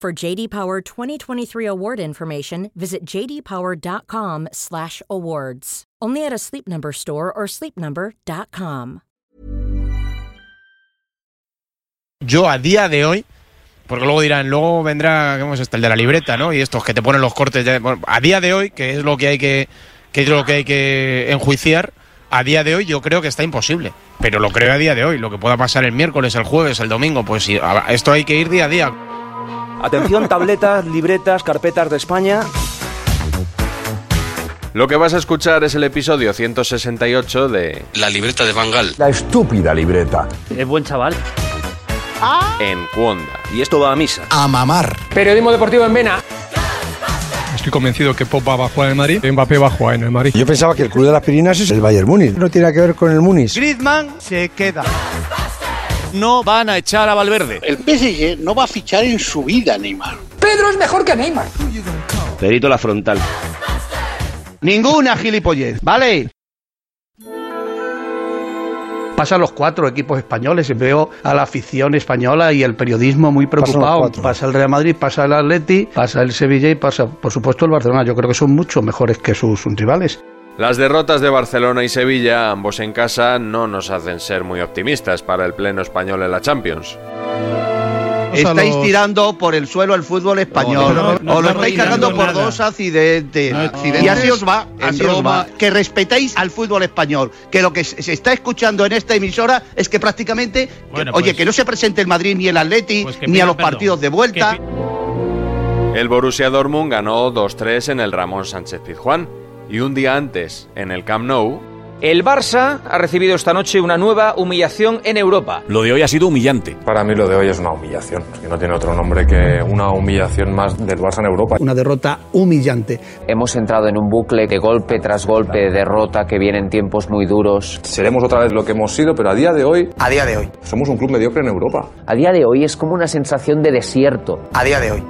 For JD Power 2023 award information, visit jdpower.com/awards. Only at a Sleep Number store or sleepnumber.com. Yo a día de hoy, porque luego dirán, luego vendrá, ¿cómo es este? El de la libreta, ¿no? Y estos que te ponen los cortes. ya- bueno, a día de hoy, que es lo que hay que, que es lo que hay que enjuiciar, a día de hoy yo creo que está imposible. Pero lo creo a día de hoy. Lo que pueda pasar el miércoles, el jueves, el domingo, pues esto hay que ir día a día. Atención, tabletas, libretas, carpetas de España. Lo que vas a escuchar es el episodio 168 de La libreta de Bangal. La estúpida libreta. Es buen chaval. En Cuonda. Y esto va a misa. A mamar. Periodismo deportivo en Vena. Estoy convencido que Pop va a jugar en el Madrid Mbappé va a jugar en el Madrid. Yo pensaba que el club de las Pirinas es el Bayern Múnich. No tiene nada que ver con el Múnich. Griezmann se queda. No van a echar a Valverde. El PSG no va a fichar en su vida, Neymar. Pedro es mejor que Neymar. Perito la frontal. Ninguna gilipollez, ¿vale? Pasan los cuatro equipos españoles. Veo a la afición española y el periodismo muy preocupado. Pasa el Real Madrid, pasa el Atleti, pasa el Sevilla y pasa, por supuesto, el Barcelona. Yo creo que son mucho mejores que sus rivales. Las derrotas de Barcelona y Sevilla, ambos en casa, no nos hacen ser muy optimistas para el pleno español en la Champions. Estáis tirando por el suelo el fútbol español. No, no, no, o lo estáis está cargando por nada. dos accidentes. No, accidentes y así os va, así os va. Que respetéis al fútbol español. Que lo que se está escuchando en esta emisora es que prácticamente, que- oye, pues- que no se presente el Madrid ni el Atleti, Pues ni a los perdón. partidos de vuelta. El Borussia Dortmund ganó 2-3 en el Ramón Sánchez Pizjuán y un día antes, en el Camp Nou, El Barça ha recibido esta noche una nueva humillación en Europa. Lo de hoy ha sido humillante. Para mí lo de hoy es una humillación. Que no tiene otro nombre que una humillación más del Barça en Europa. Una derrota humillante. Hemos entrado en un bucle de golpe tras golpe, de derrota que viene en tiempos muy duros. Seremos otra vez lo que hemos sido, pero a día de hoy A día de hoy. somos un club mediocre en Europa. A día de hoy es como una sensación de desierto. A día de hoy.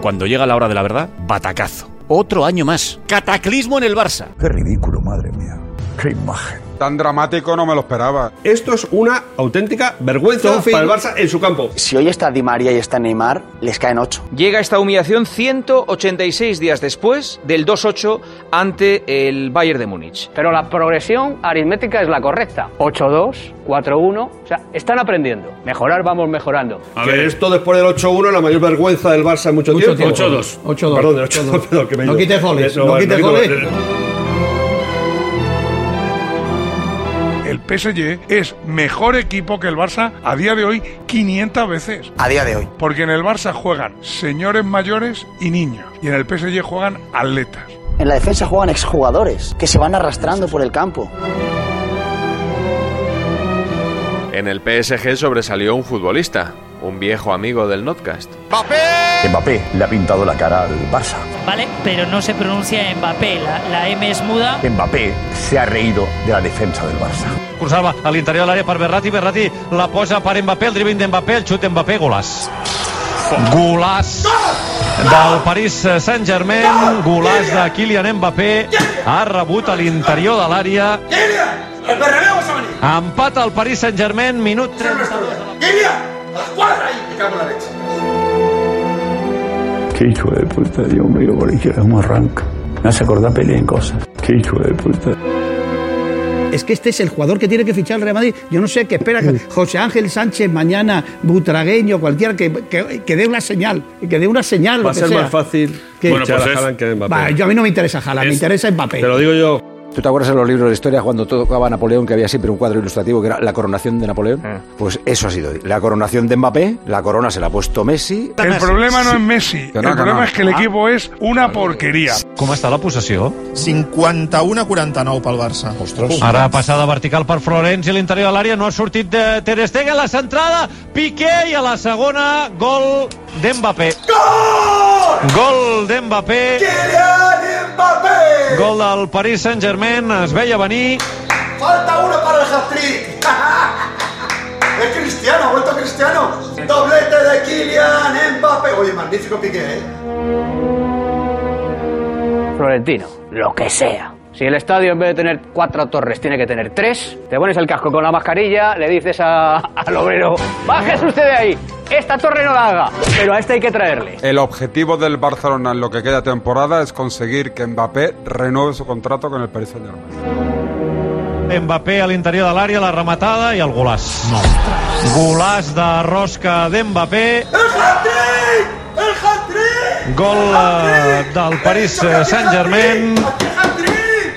Cuando llega la hora de la verdad, batacazo. Otro año más. Cataclismo en el Barça. Qué ridículo, madre mía. Qué imagen. Tan dramático no me lo esperaba. Esto es una auténtica vergüenza para el Barça en su campo. Si hoy está Di María y está Neymar, les caen ocho. Llega esta humillación 186 días después del 2-8 ante el Bayern de Múnich. Pero la progresión aritmética es la correcta. 8-2, 4-1. O sea, están aprendiendo. Mejorar, vamos mejorando. A ver, esto después del 8-1, la mayor vergüenza del Barça en mucho, tiempo. 8-2. 8-2. Perdón, del 8-2, perdón, que me he No ido. quites goles, no quites digo, goles. PSG es mejor equipo que el Barça a día de hoy 500 veces. A día de hoy. Porque en el Barça juegan señores mayores y niños. Y en el PSG juegan atletas. En la defensa juegan exjugadores que se van arrastrando por el campo. en el PSG sobresalió un futbolista, un viejo amigo del Notcast. Mbappé le ha pintado la cara al Barça. Vale, pero no se pronuncia Mbappé, la, la M es muda. Mbappé se ha reído de la defensa del Barça. Cruzava a l'interior de l'àrea per Berratti, Berratti la posa per Mbappé, el dribbling d'Mbappé, el xut d'Mbappé, golàs. Golàs del Paris Saint-Germain, golàs de Kylian Mbappé, ha rebut a l'interior de l'àrea. Empat al Paris Saint-Germain, minut 32. Qué hijo de puta, Dios mío, por izquierda, cómo arranca. Me hace acordar pelea en cosas. Qué hijo de puta. Es que este es el jugador que tiene que fichar el Real Madrid. Yo no sé qué espera que José Ángel Sánchez mañana, Butragueño, cualquiera, que, que, que dé una señal. Que dé una señal. Va lo a ser sea. más fácil Que- fichar pues a Haaland que Mbappé. Va, yo a mí no me interesa Haaland, me Es- interesa Mbappé. Te lo digo yo. ¿Tú te acuerdas en los libros de historia cuando tocaba Napoleón que había siempre un cuadro ilustrativo que era la coronación de Napoleón? Pues eso ha sido. La coronación de Mbappé, la corona se la ha puesto Messi. El problema no es Messi, Que el no, problema no. es que el Ah. equipo es una porquería. Com està la possessió? 51 a 49 pel Barça. Ostres. Ara passada vertical per Florenç i l'interior de l'àrea no ha sortit de Ter Stegen, la centrada, Piqué i a la segona gol d'Mbappé. Gol! Gol d'Mbappé. ¡Kylian Mbappé! Gol del Paris Saint-Germain, es veia venir. Falta uno para el hat-trick. Es Cristiano, ha vuelto Cristiano. Doblete de Kylian Mbappé. Oye, magnífico Piqué, ¿eh? Florentino, lo que sea. Si el estadio en vez de tener cuatro torres tiene que tener tres, te pones el casco con la mascarilla, le dices a- al obrero, bájese usted de ahí, esta torre no la haga, pero a este hay que traerle. El objetivo del Barcelona en lo que queda temporada es conseguir que Mbappé renueve su contrato con el Paris Saint-Germain. Mbappé a l'interior de l'àrea, la rematada i el golàs. No. Golàs de rosca d'Mbappé. ¡El hat-trick! Gol eh, del Paris eh, Saint-Germain.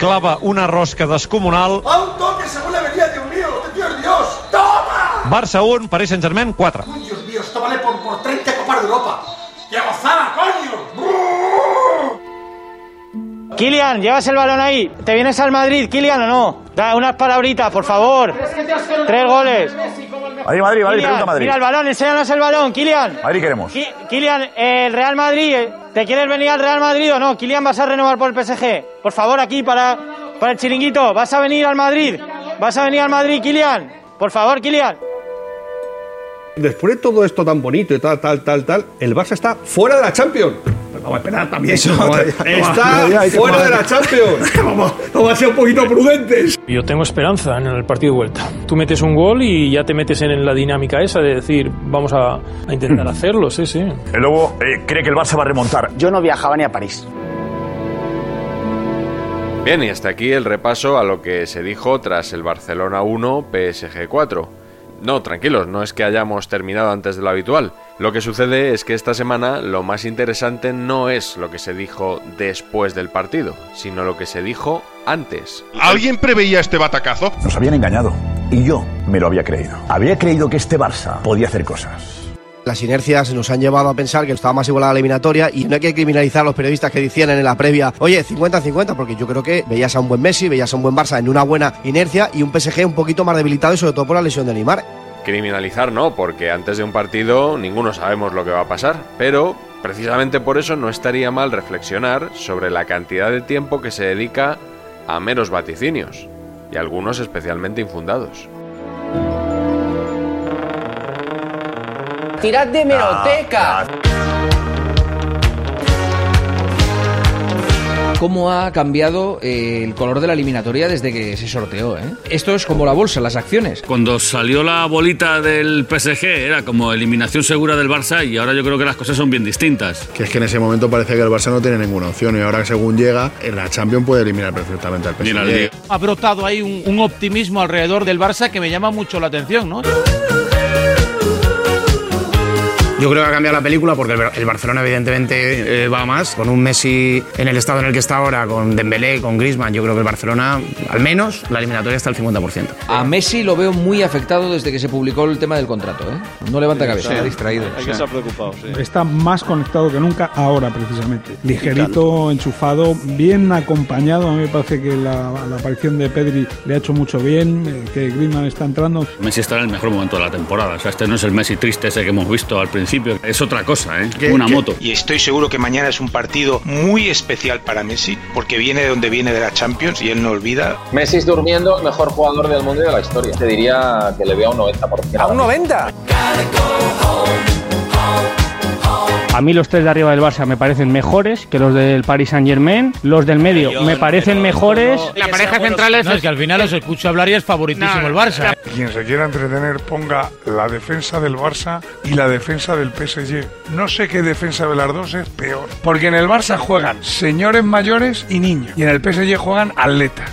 Clava una rosca descomunal. A un toque según la venía, Dios mío. ¡Dios, Dios! ¡Toma! Barça 1, Paris Saint-Germain 4. Dios mío, esto vale por, por 30 copas de Europa. ¡Qué gozada, coño! Kilian, llevas el balón ahí. ¿Te vienes al Madrid, Kilian, o no? Da unas palabritas, por favor. Tres goles. Madrid, Madrid, Madrid, Kylian, pregunta Madrid. Mira el balón, enséñanos el balón, Kilian. Madrid queremos. Ki- Kilian, eh, el Real Madrid, eh, ¿te quieres venir al Real Madrid o no? Kilian, ¿vas a renovar por el PSG? Por favor, aquí para, para el chiringuito. ¿Vas a venir al Madrid? ¿Vas a venir al Madrid, Kilian? Por favor, Kilian. Después de todo esto tan bonito y tal, tal, tal, tal, el Barça está fuera de la Champions. Vamos a esperar también. Eso, Vamos, está fuera de la Champions. vamos, vamos a ser un poquito prudentes. Yo tengo esperanza en el partido de vuelta. Tú metes un gol y ya te metes en la dinámica esa de decir, vamos a, a intentar hacerlo, sí, sí. El Lobo eh, cree que el Barça va a remontar. Yo no viajaba ni a París. Bien, y hasta aquí el repaso a lo que se dijo tras el Barcelona 1 PSG 4. No, tranquilos, no es que hayamos terminado antes de lo habitual. Lo que sucede es que esta semana lo más interesante no es lo que se dijo después del partido, sino lo que se dijo antes. ¿Alguien preveía este batacazo? Nos habían engañado. Y yo me lo había creído. Había creído que este Barça podía hacer cosas. Las inercias nos han llevado a pensar que estaba más igualada la eliminatoria y no hay que criminalizar a los periodistas que decían en la previa, oye, 50-50, porque yo creo que veías a un buen Messi, veías a un buen Barça en una buena inercia y un PSG un poquito más debilitado y sobre todo por la lesión de Neymar. Criminalizar no, porque antes de un partido ninguno sabemos lo que va a pasar, pero precisamente por eso no estaría mal reflexionar sobre la cantidad de tiempo que se dedica a meros vaticinios, y algunos especialmente infundados. Tirad de meroteca. cómo ha cambiado eh, el color de la eliminatoria desde que se sorteó. ¿eh? Esto es como la bolsa, las acciones. Cuando salió la bolita del PSG era como eliminación segura del Barça y ahora yo creo que las cosas son bien distintas. Que es que en ese momento parece que el Barça no tiene ninguna opción y ahora que según llega, en la Champions puede eliminar perfectamente al PSG. Ha brotado ahí un, un optimismo alrededor del Barça que me llama mucho la atención, ¿no? Yo creo que ha cambiado la película porque el, el Barcelona evidentemente eh, va más. Con un Messi en el estado en el que está ahora, con Dembélé, con Griezmann, yo creo que el Barcelona, al menos, la eliminatoria está al 50%. A Messi lo veo muy afectado desde que se publicó el tema del contrato. ¿eh? No levanta cabeza. Sí, distraído. Hay que estar preocupado, sí. Está más conectado que nunca ahora, precisamente. Ligerito, enchufado, bien acompañado. A mí me parece que la, la aparición de Pedri le ha hecho mucho bien, eh, que Griezmann está entrando. Messi está en el mejor momento de la temporada. O sea, este no es el Messi triste ese que hemos visto al principio. Es otra cosa, ¿eh? ¿Qué- Una qué- moto. Y estoy seguro que mañana es un partido muy especial para Messi, porque viene de donde viene de la Champions y él no olvida. Messi es durmiendo el mejor jugador del mundo y de la historia. Te diría que le veo a un 90%. ¿A un 90%? A mí los tres de arriba del Barça me parecen mejores que los del Paris Saint Germain. Los del medio me parecen mejores. La pareja central es... No, es que al final os escucho hablar y es favoritísimo el Barça. ¿eh? Quien se quiera entretener ponga la defensa del Barça y la defensa del PSG. No sé qué defensa de las dos es peor. Porque en el Barça juegan señores mayores y niños. Y en el PSG juegan atletas.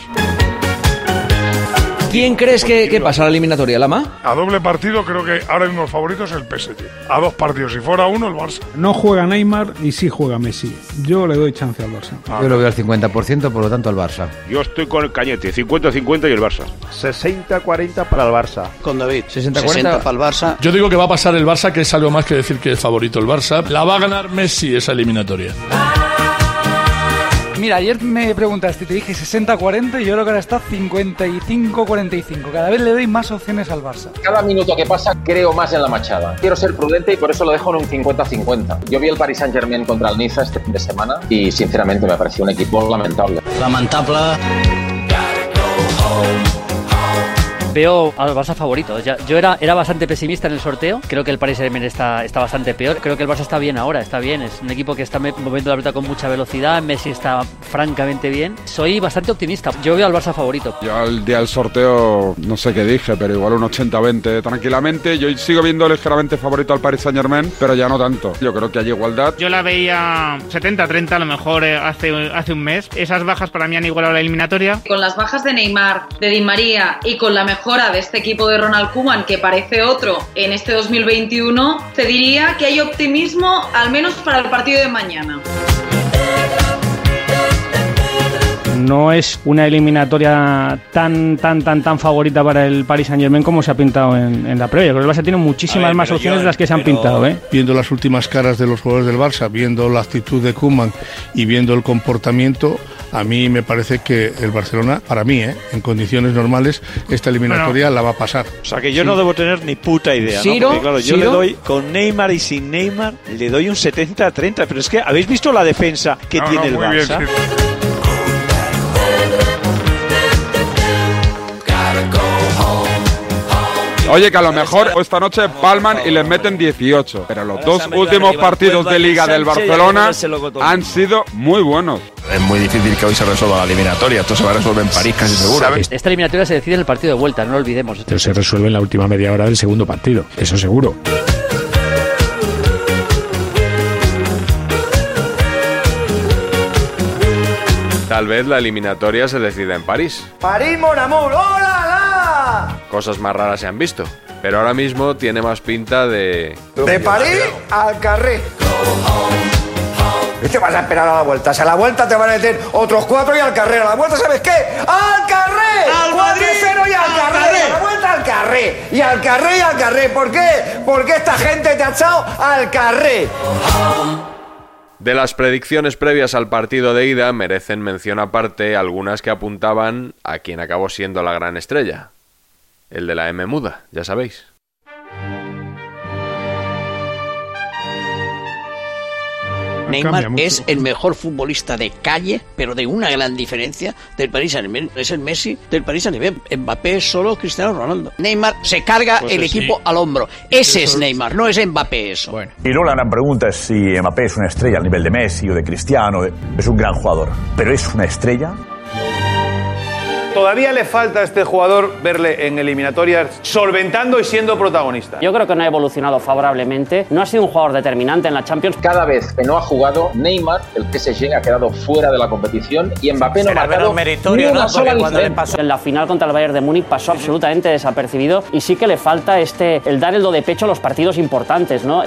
Quién crees que, que pasa la eliminatoria, Lama? A doble partido creo que ahora mismo el favorito es el PSG. A dos partidos, si fuera uno, el Barça. No juega Neymar y sí juega Messi. Yo le doy chance al Barça. Yo lo veo al 50%, por lo tanto al Barça. Yo estoy con el Cañete, 50-50 y el Barça. 60-40 para el Barça. Con David. 60-40 para el Barça. Yo digo que va a pasar el Barça, que es algo más que decir que es favorito el Barça. La va a ganar Messi esa eliminatoria. Mira, ayer me preguntaste y te dije 60-40 y yo creo que ahora está 55-45. Cada vez le doy más opciones al Barça. Cada minuto que pasa creo más en la machada. Quiero ser prudente y por eso lo dejo en un 50-50. Yo vi el Paris Saint Germain contra el Niza este fin de semana y sinceramente me pareció un equipo lamentable. Lamentable. Veo al Barça favorito. Ya- yo era, era bastante pesimista en el sorteo. Creo que el Paris Saint-Germain está, está bastante peor. Creo que el Barça está bien ahora, está bien. Es un equipo que está moviendo la pelota con mucha velocidad. Messi está francamente bien. Soy bastante optimista. Yo veo al Barça favorito. Yo al día del sorteo no sé qué dije, pero igual un 80-20 tranquilamente. Yo sigo viendo ligeramente favorito al Paris Saint Germain, pero ya no tanto. Yo creo que hay igualdad. Yo la veía 70-30 a lo mejor eh, hace, hace un mes. Esas bajas para mí han igualado la eliminatoria. Con las bajas de Neymar, de Di María y con la mejora de este equipo de Ronald Koeman, que parece otro en este 2021, te diría que hay optimismo al menos para el partido de mañana. No es una eliminatoria tan, tan, tan, tan favorita para el Paris Saint Germain como se ha pintado en, en la previa. Creo que el Barça tiene muchísimas ver, más opciones yo- de las que se han pintado. ¿eh? Viendo las últimas caras de los jugadores del Barça, viendo la actitud de Kuman y viendo el comportamiento, a mí me parece que el Barcelona, para mí, ¿eh? en condiciones normales, esta eliminatoria la va a pasar. O sea que yo no debo tener ni puta idea, ¿no? Ciro, Porque claro, yo le doy con Neymar y sin Neymar, le doy un 70-30. Pero es que, ¿habéis visto la defensa que No, tiene no, el muy bien, Barça? Oye, que a lo mejor esta noche palman y les meten 18. Pero los dos últimos partidos de Liga del Barcelona han sido muy buenos. Es muy difícil que hoy se resuelva la eliminatoria. Esto se va a resolver en París casi seguro. Esta eliminatoria se decide en el partido de vuelta, no lo olvidemos. Pero se resuelve en la última media hora del segundo partido, eso seguro. Tal vez la eliminatoria se decida en París. París, mon amour, ¡hola! Cosas más raras se han visto. Pero ahora mismo tiene más pinta de... De París al carré. ¿Qué te vas a esperar a la vuelta? Si a la vuelta te van a meter otros cuatro y al carré. A la vuelta, ¿sabes qué? ¡Al carré! ¡Al Cuatro Madrid! cero y al ¡Al carré! carré! A la vuelta al carré. Y al carré y al carré. ¿Por qué? Porque esta gente te ha echado al carré. De las predicciones previas al partido de ida merecen mención aparte algunas que apuntaban a quien acabó siendo la gran estrella. El de la M muda, ya sabéis. Neymar es el mejor futbolista de calle, pero de una gran diferencia del Paris Saint-Germain. Es el Messi del Paris Saint-Germain. Mbappé es solo Cristiano Ronaldo. Neymar se carga Pues el sí. equipo al hombro. Ese es Neymar, no es Mbappé eso. Y luego la gran pregunta es si Mbappé es una estrella al nivel de Messi o de Cristiano. Es un gran jugador, pero ¿es una estrella? Todavía le falta a este jugador verle en eliminatorias solventando y siendo protagonista. Yo creo que no ha evolucionado favorablemente. No ha sido un jugador determinante en la Champions. Cada vez que no ha jugado, Neymar, el PSG, ha quedado fuera de la competición y Mbappé no ha marcado meritorio, ni una ¿no? sola cuando le pasó en la final contra el Bayern de Múnich pasó absolutamente desapercibido y sí que le falta este el dar el do de pecho a los partidos importantes, ¿no?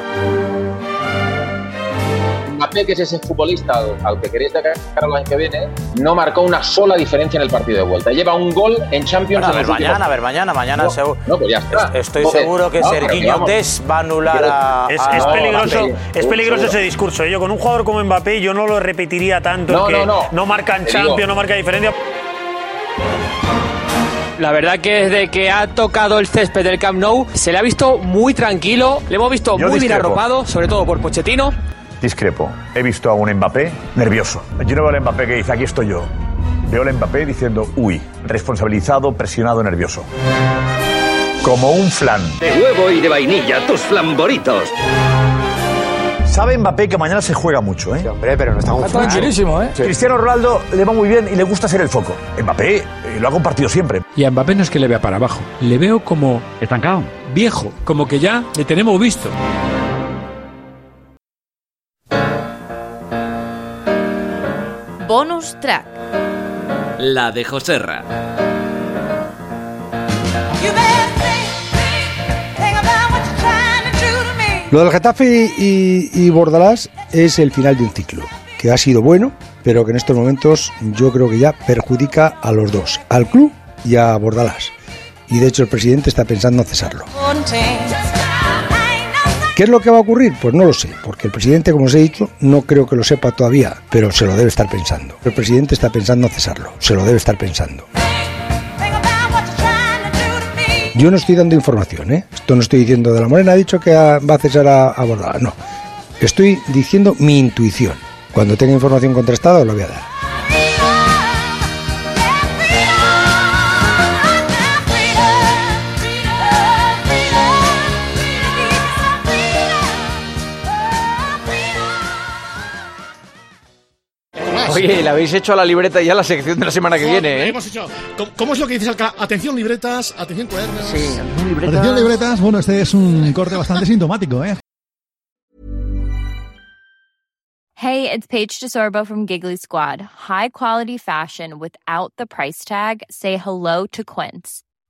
Mbappé, que es ese futbolista al, al que queréis sacar el año que viene, no marcó una sola diferencia en el partido de vuelta. Lleva un gol en Champions Bueno, a ver, mañana, a ver, mañana, mañana No, seguro. no, pues ya está. Estoy Joder, seguro que no, Serginho. Des va a anular a. Es, es a peligroso, Mbappé. es peligroso ese discurso. Yo con un jugador como Mbappé yo no lo repetiría tanto. No, que no, no. marca en Te digo. Champions, no marca diferencia. La verdad que desde que ha tocado el césped del Camp Nou se le ha visto muy tranquilo, le hemos visto Yo muy bien discrepo. arropado, sobre todo por Pochettino. Discrepo. He visto a un Mbappé nervioso. Yo no veo al Mbappé que dice, aquí estoy yo. Veo al Mbappé diciendo, uy, responsabilizado, presionado, nervioso. Como un flan. De huevo y de vainilla, tus flamboritos. Sabe Mbappé que mañana se juega mucho, ¿eh? hombre, pero no está Está tranquilísimo, ¿eh? Cristiano Ronaldo le va muy bien y le gusta ser el foco. Mbappé eh, lo ha compartido siempre. Y a Mbappé no es que le vea para abajo, le veo como... Estancado. Viejo, como que ya le tenemos visto. Bonus track. La de Joserra. Lo del Getafe y, y Bordalás es el final de un ciclo, que ha sido bueno, pero que en estos momentos yo creo que ya perjudica a los dos, al club y a Bordalás. Y de hecho el presidente está pensando en cesarlo. ¿Qué es lo que va a ocurrir? Pues no lo sé, porque el presidente, como os he dicho, no creo que lo sepa todavía, pero se lo debe estar pensando. El presidente está pensando en cesarlo, se lo debe estar pensando. Yo no estoy dando información, ¿eh? Esto no estoy diciendo de la Morena, ha dicho que va a cesar a, a. No, estoy diciendo mi intuición. Cuando tenga información contrastada os lo voy a dar. Oye, le habéis hecho a la libreta ya la sección de la semana que viene, ¿eh? Hemos hecho. ¿Cómo, cómo es lo que dices, Alca? Atención, libretas, atención, cuadernos. Sí, atención, libretas. Atención, libretas. Bueno, este es un corte bastante sintomático, ¿eh? Hey, it's Paige DeSorbo from Giggly Squad. High quality fashion without the price tag. Say hello to Quince.